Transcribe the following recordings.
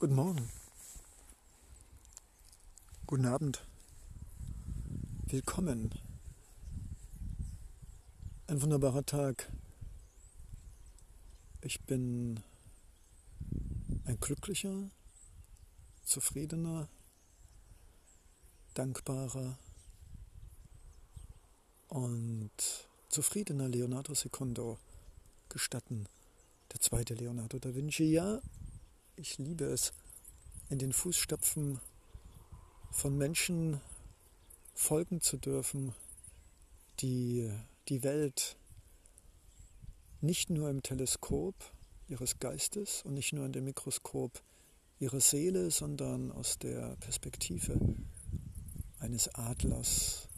Guten Morgen. Guten Abend. Willkommen. Ein wunderbarer Tag. Ich bin ein glücklicher, zufriedener, dankbarer und zufriedener Leonardo Secondo gestatten. Der zweite Leonardo da Vinci, ja, ich liebe es, in den Fußstapfen von Menschen folgen zu dürfen, die die Welt nicht nur im Teleskop ihres Geistes und nicht nur in dem Mikroskop ihrer Seele, sondern aus der Perspektive eines Adlers,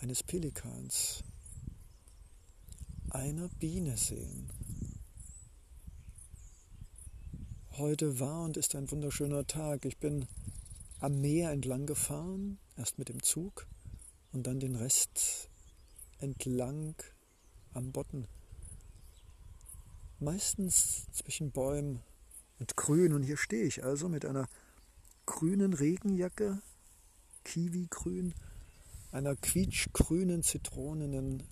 eines Pelikans, einer Biene sehen. Heute war und ist ein wunderschöner Tag. Ich bin am Meer entlang gefahren, erst mit dem Zug und dann den Rest entlang am Botten. Meistens zwischen Bäumen und Grün. Und hier stehe ich also mit einer grünen Regenjacke, Kiwi-grün, einer quietschgrünen, zitronenen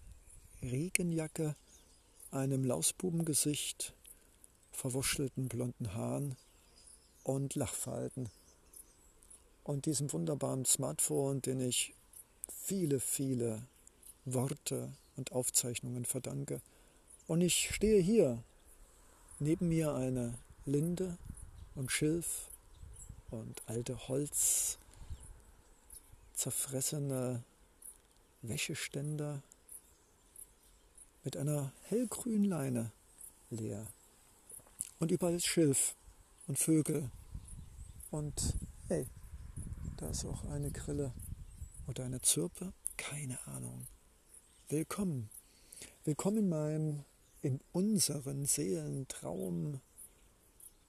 Regenjacke, einem Lausbubengesicht verwuschelten blonden Haaren und Lachfalten und diesem wunderbaren Smartphone, den ich viele, viele Worte und Aufzeichnungen verdanke. Und ich stehe hier, neben mir eine Linde und Schilf und alte Holz, zerfressene Wäscheständer mit einer hellgrünen Leine leer. Und überall ist Schilf und Vögel. Und hey, da ist auch eine Grille oder eine Zirpe. Keine Ahnung. Willkommen. Willkommen in meinem, in unseren Seelentraum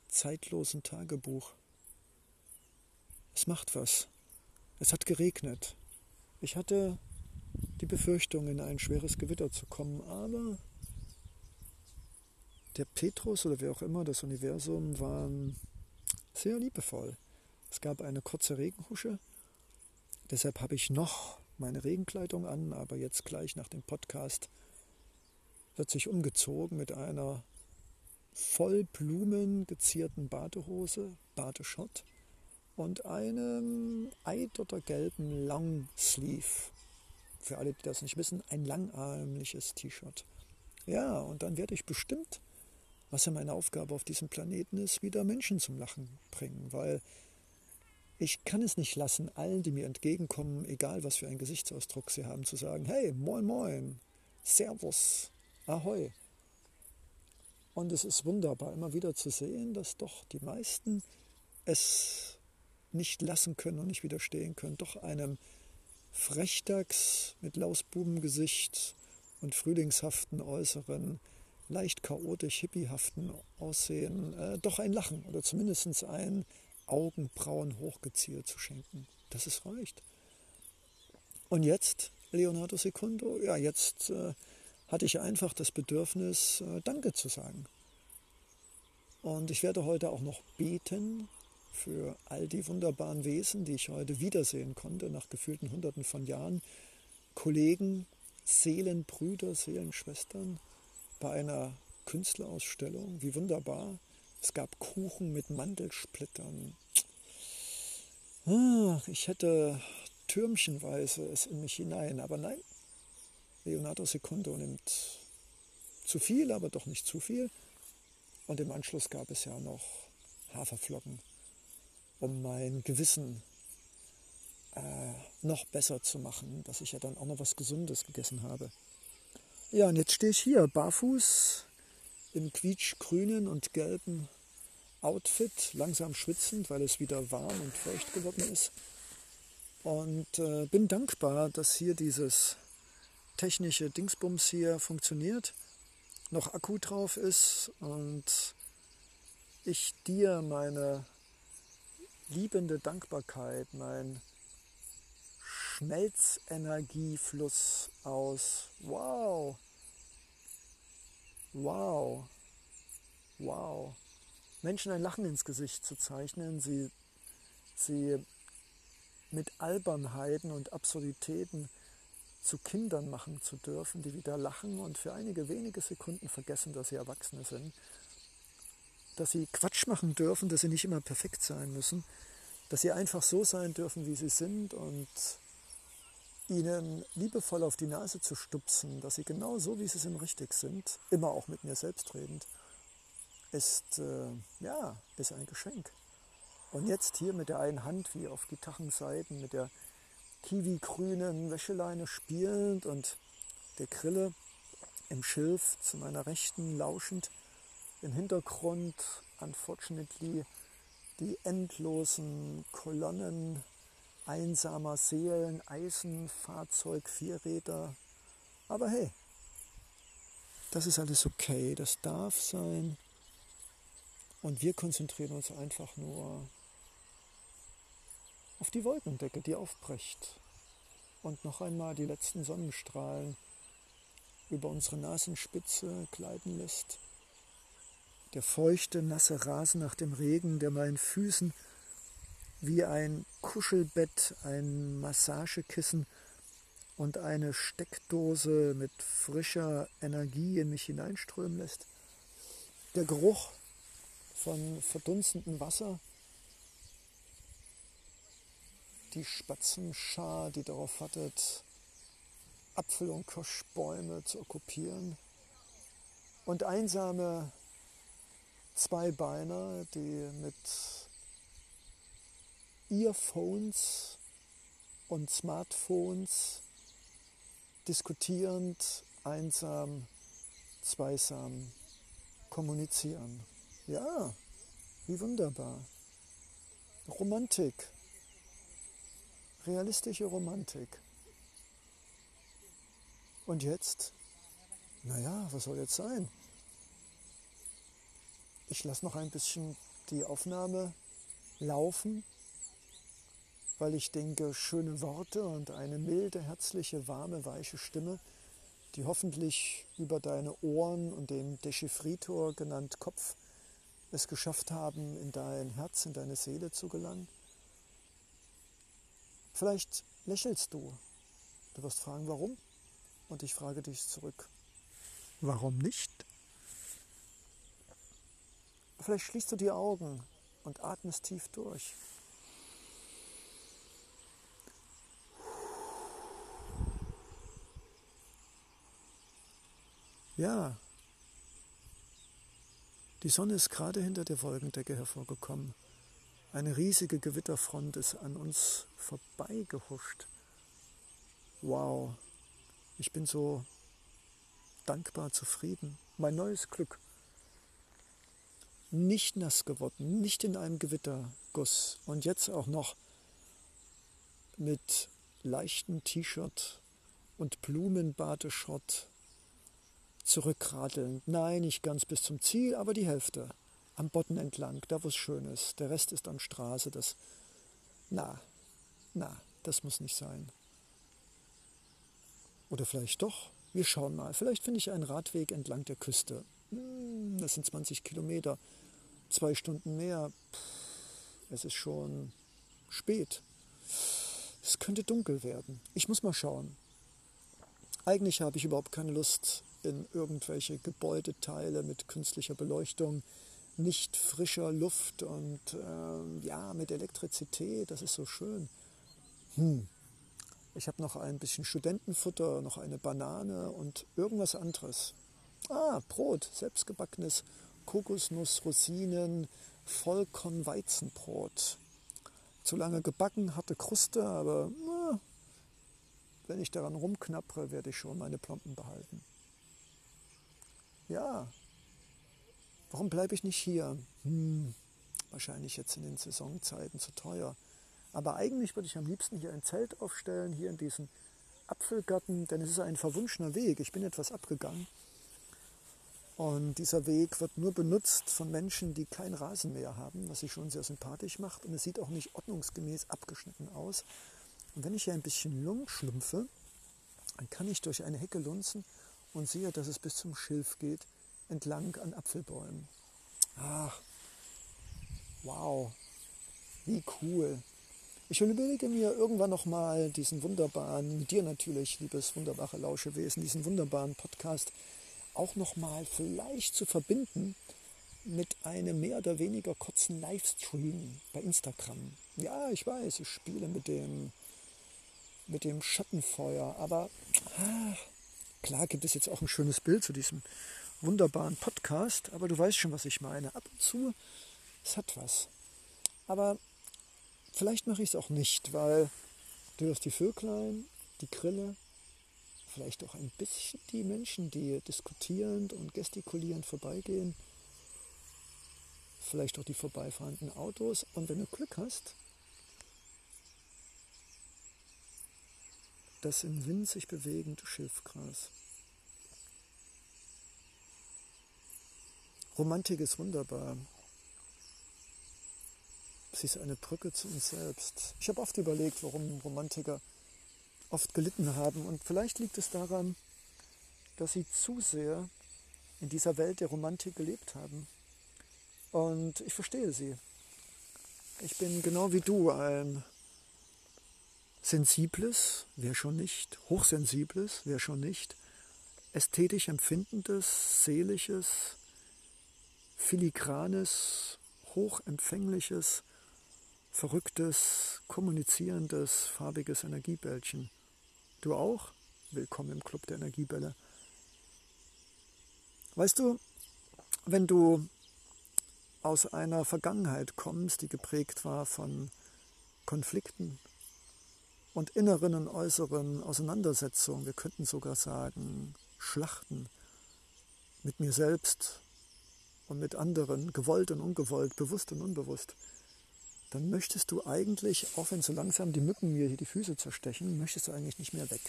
zeitlosen Tagebuch. Es macht was. Es hat geregnet. Ich hatte die Befürchtung, in ein schweres Gewitter zu kommen, aber der Petrus oder wer auch immer, das Universum, waren sehr liebevoll. Es gab eine kurze Regenhusche, deshalb habe ich noch meine Regenkleidung an, aber jetzt gleich nach dem Podcast wird sich umgezogen mit einer voll Blumen gezierten Badehose, Badeschott und einem eidottergelben Longsleeve. Für alle, die das nicht wissen, ein langarmliches T-Shirt. Ja, und dann werde ich bestimmt was ja meine Aufgabe auf diesem Planeten ist, wieder Menschen zum Lachen bringen, weil ich kann es nicht lassen, allen, die mir entgegenkommen, egal was für einen Gesichtsausdruck sie haben, zu sagen, hey, moin, moin, servus, ahoi. Und es ist wunderbar, immer wieder zu sehen, dass doch die meisten es nicht lassen können und nicht widerstehen können, doch einem Frechdachs mit Lausbubengesicht und frühlingshaften Äußeren leicht chaotisch hippiehaften Aussehen äh, doch ein Lachen oder zumindest ein Augenbrauen hochgezielt zu schenken. Das ist reicht. Und jetzt, Leonardo Secundo, ja, jetzt äh, hatte ich einfach das Bedürfnis, äh, Danke zu sagen. Und ich werde heute auch noch beten für all die wunderbaren Wesen, die ich heute wiedersehen konnte, nach gefühlten Hunderten von Jahren. Kollegen, Seelenbrüder, Seelenschwestern, bei einer Künstlerausstellung. Wie wunderbar. Es gab Kuchen mit Mandelsplittern. Ah, ich hätte türmchenweise es in mich hinein, aber nein. Leonardo Secundo nimmt zu viel, aber doch nicht zu viel. Und im Anschluss gab es ja noch Haferflocken, um mein Gewissen äh, noch besser zu machen, dass ich ja dann auch noch was Gesundes gegessen habe. Ja, und jetzt stehe ich hier, barfuß, im quietschgrünen und gelben Outfit, langsam schwitzend, weil es wieder warm und feucht geworden ist. Und äh, bin dankbar, dass hier dieses technische Dingsbums hier funktioniert, noch Akku drauf ist und ich dir meine liebende Dankbarkeit, mein Schmelzenergiefluss aus Wow, wow, wow. Menschen ein Lachen ins Gesicht zu zeichnen, sie, sie mit Albernheiten und Absurditäten zu Kindern machen zu dürfen, die wieder lachen und für einige wenige Sekunden vergessen, dass sie Erwachsene sind, dass sie Quatsch machen dürfen, dass sie nicht immer perfekt sein müssen, dass sie einfach so sein dürfen, wie sie sind und ihnen liebevoll auf die Nase zu stupsen, dass sie genau so, wie sie sind, richtig sind, immer auch mit mir selbst redend, ist, äh, ja, ist ein Geschenk. Und jetzt hier mit der einen Hand, wie auf Gitarrenseiten, mit der kiwi-grünen Wäscheleine spielend und der Grille im Schilf zu meiner Rechten lauschend, im Hintergrund unfortunately die endlosen Kolonnen einsamer Seelen, Eisenfahrzeug, Vierräder. Aber hey, das ist alles okay, das darf sein. Und wir konzentrieren uns einfach nur auf die Wolkendecke, die aufbricht. Und noch einmal die letzten Sonnenstrahlen über unsere Nasenspitze gleiten lässt. Der feuchte, nasse Rasen nach dem Regen, der meinen Füßen wie ein Kuschelbett, ein Massagekissen und eine Steckdose mit frischer Energie in mich hineinströmen lässt. Der Geruch von verdunstendem Wasser, die Spatzenschar, die darauf wartet, Apfel- und Kirschbäume zu okkupieren und einsame Zweibeiner, die mit Earphones und Smartphones diskutierend, einsam, zweisam kommunizieren. Ja, wie wunderbar. Romantik, realistische Romantik. Und jetzt? Naja, was soll jetzt sein? Ich lasse noch ein bisschen die Aufnahme laufen weil ich denke, schöne Worte und eine milde, herzliche, warme, weiche Stimme, die hoffentlich über deine Ohren und dem Dechiffritor genannt Kopf es geschafft haben, in dein Herz, in deine Seele zu gelangen. Vielleicht lächelst du. Du wirst fragen, warum? Und ich frage dich zurück, warum nicht? Vielleicht schließt du die Augen und atmest tief durch. Ja, die Sonne ist gerade hinter der Wolkendecke hervorgekommen. Eine riesige Gewitterfront ist an uns vorbeigehuscht. Wow, ich bin so dankbar, zufrieden. Mein neues Glück. Nicht nass geworden, nicht in einem Gewitterguss und jetzt auch noch mit leichtem T-Shirt und Blumenbadeschott zurückradeln. Nein, nicht ganz bis zum Ziel, aber die Hälfte. Am Boden entlang, da wo es schön ist. Der Rest ist an Straße. Das, na, na, das muss nicht sein. Oder vielleicht doch. Wir schauen mal. Vielleicht finde ich einen Radweg entlang der Küste. Hm, das sind 20 Kilometer. Zwei Stunden mehr. Es ist schon spät. Es könnte dunkel werden. Ich muss mal schauen. Eigentlich habe ich überhaupt keine Lust, in irgendwelche Gebäudeteile mit künstlicher Beleuchtung, nicht frischer Luft und äh, ja, mit Elektrizität, das ist so schön. Hm. Ich habe noch ein bisschen Studentenfutter, noch eine Banane und irgendwas anderes. Ah, Brot, selbstgebackenes Kokosnuss, Rosinen, Vollkornweizenbrot. Zu lange gebacken, harte Kruste, aber na, wenn ich daran rumknappere, werde ich schon meine Plomben behalten. Ja, warum bleibe ich nicht hier? Hm, wahrscheinlich jetzt in den Saisonzeiten zu teuer. Aber eigentlich würde ich am liebsten hier ein Zelt aufstellen, hier in diesem Apfelgarten, denn es ist ein verwunschener Weg. Ich bin etwas abgegangen. Und dieser Weg wird nur benutzt von Menschen, die kein Rasenmäher haben, was sich schon sehr sympathisch macht. Und es sieht auch nicht ordnungsgemäß abgeschnitten aus. Und wenn ich hier ein bisschen Lung schlumpfe, dann kann ich durch eine Hecke lunzen und sehe, dass es bis zum Schilf geht, entlang an Apfelbäumen. Ach, Wow, wie cool. Ich überlege mir irgendwann nochmal diesen wunderbaren, mit dir natürlich, liebes wunderbare Lauschewesen, diesen wunderbaren Podcast auch nochmal vielleicht zu verbinden mit einem mehr oder weniger kurzen Livestream bei Instagram. Ja, ich weiß, ich spiele mit dem, mit dem Schattenfeuer, aber ah, klar gibt es jetzt auch ein schönes Bild zu diesem wunderbaren Podcast, aber du weißt schon, was ich meine. Ab und zu, es hat was. Aber Vielleicht mache ich es auch nicht, weil durch die Vöglein, die Grille, vielleicht auch ein bisschen die Menschen, die diskutierend und gestikulierend vorbeigehen, vielleicht auch die vorbeifahrenden Autos und wenn du Glück hast, das im Wind sich bewegende Schilfgras. Romantik ist wunderbar. Sie ist eine Brücke zu uns selbst. Ich habe oft überlegt, warum Romantiker oft gelitten haben. Und vielleicht liegt es daran, dass sie zu sehr in dieser Welt der Romantik gelebt haben. Und ich verstehe sie. Ich bin genau wie du ein sensibles, wer schon nicht, hochsensibles, wer schon nicht, ästhetisch empfindendes, seelisches, filigranes, hochempfängliches, verrücktes, kommunizierendes, farbiges Energiebällchen. Du auch? Willkommen im Club der Energiebälle. Weißt du, wenn du aus einer Vergangenheit kommst, die geprägt war von Konflikten und inneren und äußeren Auseinandersetzungen, wir könnten sogar sagen Schlachten mit mir selbst und mit anderen, gewollt und ungewollt, bewusst und unbewusst, dann möchtest du eigentlich, auch wenn so langsam die Mücken mir hier die Füße zerstechen, möchtest du eigentlich nicht mehr weg.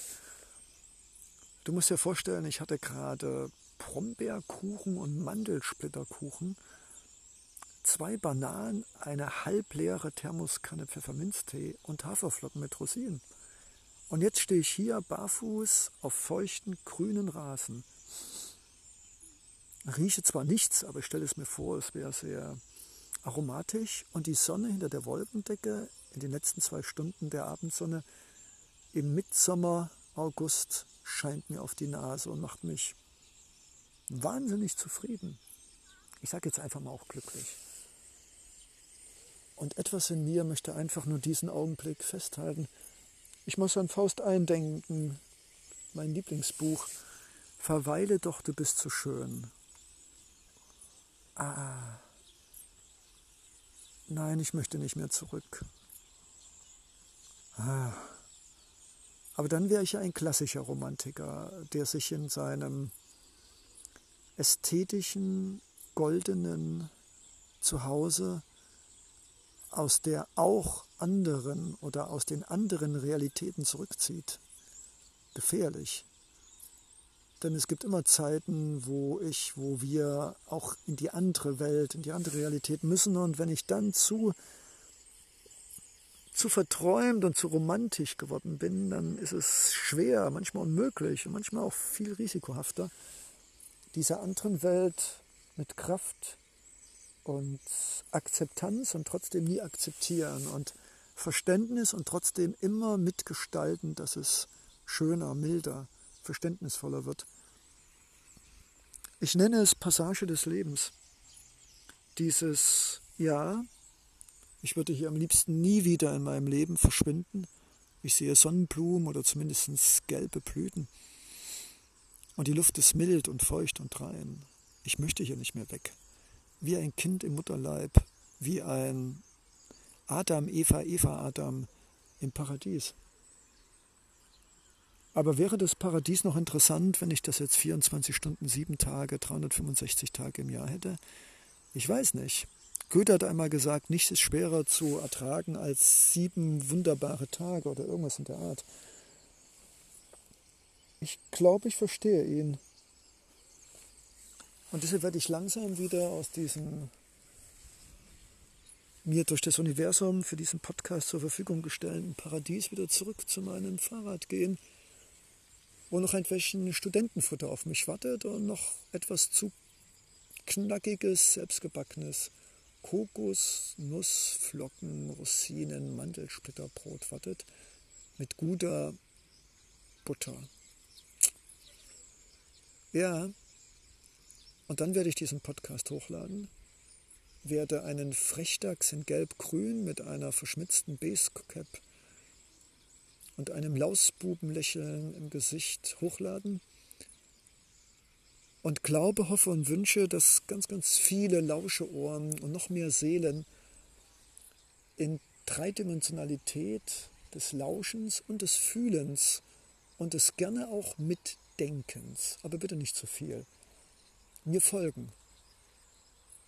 Du musst dir vorstellen, ich hatte gerade Brombeerkuchen und Mandelsplitterkuchen, zwei Bananen, eine halbleere Thermoskanne Pfefferminztee und Haferflocken mit Rosinen. Und jetzt stehe ich hier barfuß auf feuchten grünen Rasen. Rieche zwar nichts, aber ich stelle es mir vor, es wäre sehr aromatisch und die Sonne hinter der Wolkendecke in den letzten zwei Stunden der Abendsonne im Mitsommer August scheint mir auf die Nase und macht mich wahnsinnig zufrieden. Ich sage jetzt einfach mal auch glücklich. Und etwas in mir möchte einfach nur diesen Augenblick festhalten. Ich muss an Faust eindenken, mein Lieblingsbuch. Verweile doch, du bist so schön. Ah. Nein, ich möchte nicht mehr zurück. Ah. Aber dann wäre ich ja ein klassischer Romantiker, der sich in seinem ästhetischen, goldenen Zuhause aus der auch anderen oder aus den anderen Realitäten zurückzieht. Gefährlich. Denn es gibt immer Zeiten, wo ich, wo wir auch in die andere Welt, in die andere Realität müssen. Und wenn ich dann zu, zu verträumt und zu romantisch geworden bin, dann ist es schwer, manchmal unmöglich und manchmal auch viel risikohafter, dieser anderen Welt mit Kraft und Akzeptanz und trotzdem nie akzeptieren und Verständnis und trotzdem immer mitgestalten, dass es schöner, milder, verständnisvoller wird. Ich nenne es Passage des Lebens. Dieses Ja, ich würde hier am liebsten nie wieder in meinem Leben verschwinden. Ich sehe Sonnenblumen oder zumindest gelbe Blüten. Und die Luft ist mild und feucht und rein. Ich möchte hier nicht mehr weg. Wie ein Kind im Mutterleib, wie ein Adam, Eva, Eva, Adam im Paradies. Aber wäre das Paradies noch interessant, wenn ich das jetzt 24 Stunden, 7 Tage, 365 Tage im Jahr hätte? Ich weiß nicht. Goethe hat einmal gesagt, nichts ist schwerer zu ertragen als sieben wunderbare Tage oder irgendwas in der Art. Ich glaube, ich verstehe ihn. Und deshalb werde ich langsam wieder aus diesem mir durch das Universum für diesen Podcast zur Verfügung gestellten Paradies wieder zurück zu meinem Fahrrad gehen wo noch ein bisschen Studentenfutter auf mich wartet und noch etwas zu knackiges, selbstgebackenes Kokos, Nuss, Flocken, Rosinen, Mandelsplitterbrot wartet mit guter Butter. Ja, und dann werde ich diesen Podcast hochladen, werde einen Frechdachs in Gelb-Grün mit einer verschmitzten Basecap und einem Lausbubenlächeln im Gesicht hochladen. Und glaube, hoffe und wünsche, dass ganz, ganz viele Lauscheohren und noch mehr Seelen in Dreidimensionalität des Lauschens und des Fühlens und des gerne auch Mitdenkens, aber bitte nicht zu viel, mir folgen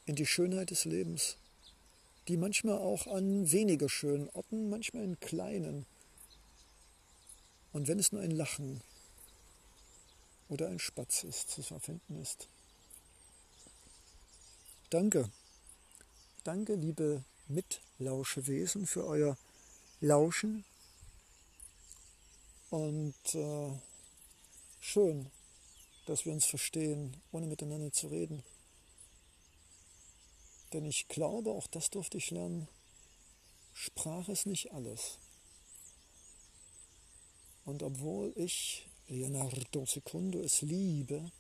in die Schönheit des Lebens, die manchmal auch an weniger schönen Orten, manchmal in kleinen, und wenn es nur ein Lachen oder ein Spatz ist, zu erfinden ist. Danke. Danke, liebe Mitlauschewesen, für euer Lauschen. Und äh, schön, dass wir uns verstehen, ohne miteinander zu reden. Denn ich glaube, auch das durfte ich lernen, Sprache ist nicht alles. Und obwohl ich Leonardo Secundo es liebe,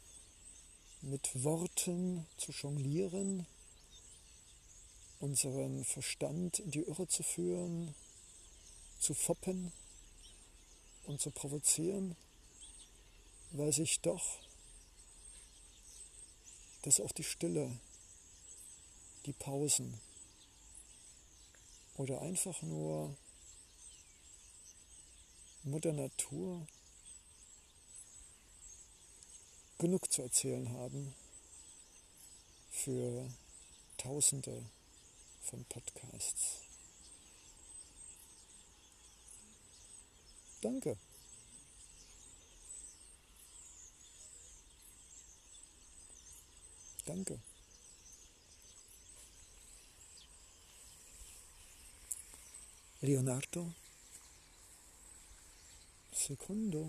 mit Worten zu jonglieren, unseren Verstand in die Irre zu führen, zu foppen und zu provozieren, weiß ich doch, dass auch die Stille, die Pausen oder einfach nur Mutter Natur genug zu erzählen haben für Tausende von Podcasts. Danke. Danke. Leonardo Secundo.